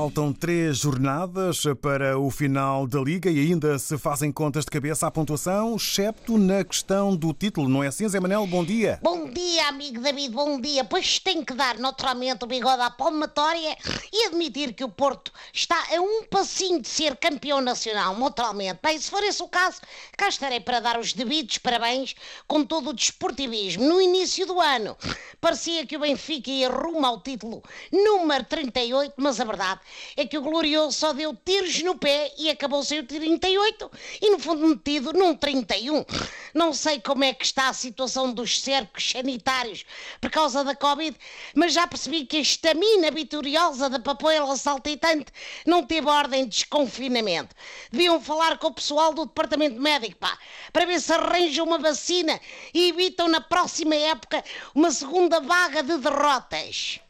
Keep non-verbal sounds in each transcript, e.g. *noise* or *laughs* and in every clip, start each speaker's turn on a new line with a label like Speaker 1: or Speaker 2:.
Speaker 1: Faltam três jornadas para o final da Liga e ainda se fazem contas de cabeça à pontuação, excepto na questão do título, não é assim, Zé Manel? Bom dia.
Speaker 2: Bom dia, amigo David, bom dia. Pois tem que dar naturalmente o bigode à palmatória e admitir que o Porto está a um passinho de ser campeão nacional, naturalmente. Bem, se for esse o caso, cá estarei para dar os devidos parabéns com todo o desportivismo. No início do ano, parecia que o Benfica ia rumo ao título número 38, mas a verdade é que o Glorioso só deu tiros no pé e acabou sem o 38 e no fundo metido num 31. Não sei como é que está a situação dos cercos sanitários por causa da Covid, mas já percebi que a estamina vitoriosa da papoela saltitante não teve ordem de desconfinamento. Deviam falar com o pessoal do departamento médico, pá, para ver se arranjam uma vacina e evitam na próxima época uma segunda vaga de derrotas.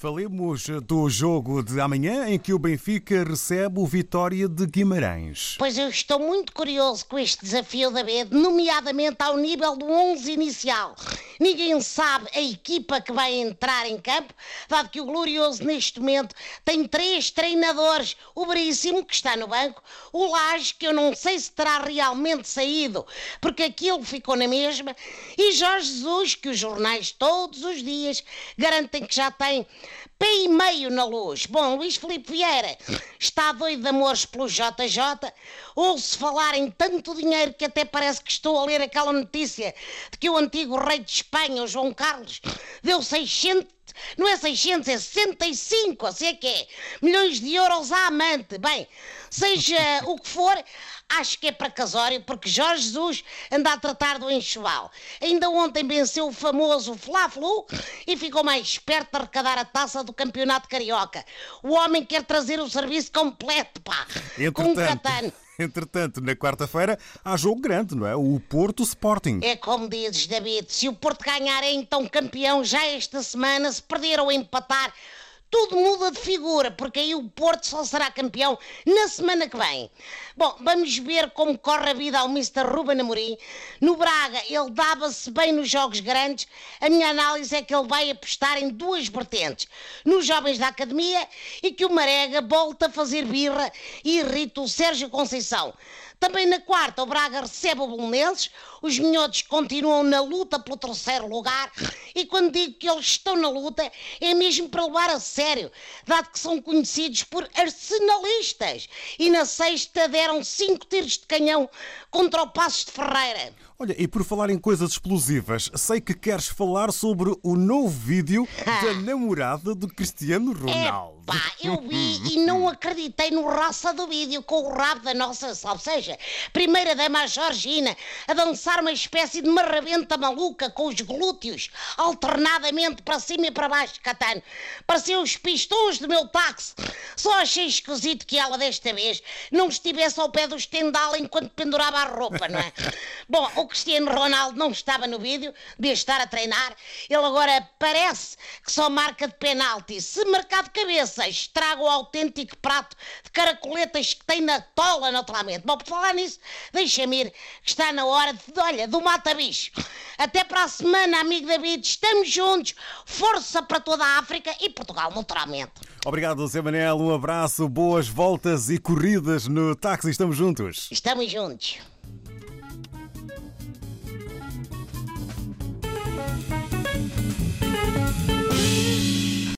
Speaker 1: Falemos do jogo de amanhã em que o Benfica recebe o Vitória de Guimarães.
Speaker 2: Pois eu estou muito curioso com este desafio da B, nomeadamente ao nível do 11 inicial. Ninguém sabe a equipa que vai entrar em campo, dado que o Glorioso neste momento tem três treinadores. O Veríssimo, que está no banco, o Laje, que eu não sei se terá realmente saído, porque aquilo ficou na mesma, e Jorge Jesus, que os jornais todos os dias garantem que já tem pé e meio na luz. Bom, Luís Filipe Vieira está doido de amores pelo JJ. Ouço falar em tanto dinheiro que até parece que estou a ler aquela notícia de que o antigo rei de Espanha, o João Carlos, deu 600 não é 600, é 65, assim é que é. Milhões de euros à amante. Bem, seja o que for, acho que é para casório, porque Jorge Jesus anda a tratar do enxoval. Ainda ontem venceu o famoso Fla-Flu e ficou mais esperto de arrecadar a taça do Campeonato Carioca. O homem quer trazer o serviço completo, pá, com um catano. *laughs*
Speaker 1: Entretanto, na quarta-feira há jogo grande, não é? O Porto Sporting.
Speaker 2: É como dizes, David, se o Porto ganhar é então campeão já esta semana, se perder ou empatar, tudo muda de figura, porque aí o Porto só será campeão na semana que vem. Bom, vamos ver como corre a vida ao Mr. Ruben Amorim. No Braga, ele dava-se bem nos jogos grandes. A minha análise é que ele vai apostar em duas vertentes. Nos jovens da academia e que o Marega volta a fazer birra e irrita o Sérgio Conceição. Também na quarta, o Braga recebe o Bolonenses, os minhotos continuam na luta pelo terceiro lugar e quando digo que eles estão na luta é mesmo para levar a sério, dado que são conhecidos por arsenalistas e na sexta deram cinco tiros de canhão contra o Passos de Ferreira.
Speaker 1: Olha, e por falar em coisas explosivas, sei que queres falar sobre o novo vídeo *laughs* da namorada do Cristiano Ronaldo.
Speaker 2: Epá, eu vi e não *laughs* acreditei no raça do vídeo com o rabo da nossa, ou seja, primeira dama Georgina a dançar uma espécie de marrabenta maluca com os glúteos alternadamente para cima e para baixo, Catano. Pareciam os pistões do meu táxi. Só achei esquisito que ela desta vez não estivesse ao pé do estendal enquanto pendurava a roupa, não é? *laughs* Bom, o Cristiano Ronaldo não estava no vídeo, devia estar a treinar. Ele agora parece que só marca de penalti. Se marcar de cabeça, estraga o autêntico prato de caracoletas que tem na tola, naturalmente. Bom, por falar nisso, deixa-me ir, que está na hora de, olha, do mata-bicho. Até para a semana, amigo David, estamos juntos. Força para toda a África e Portugal, naturalmente.
Speaker 1: Obrigado, Zé Manel. Um abraço, boas voltas e corridas no táxi. Estamos juntos.
Speaker 2: Estamos juntos. Música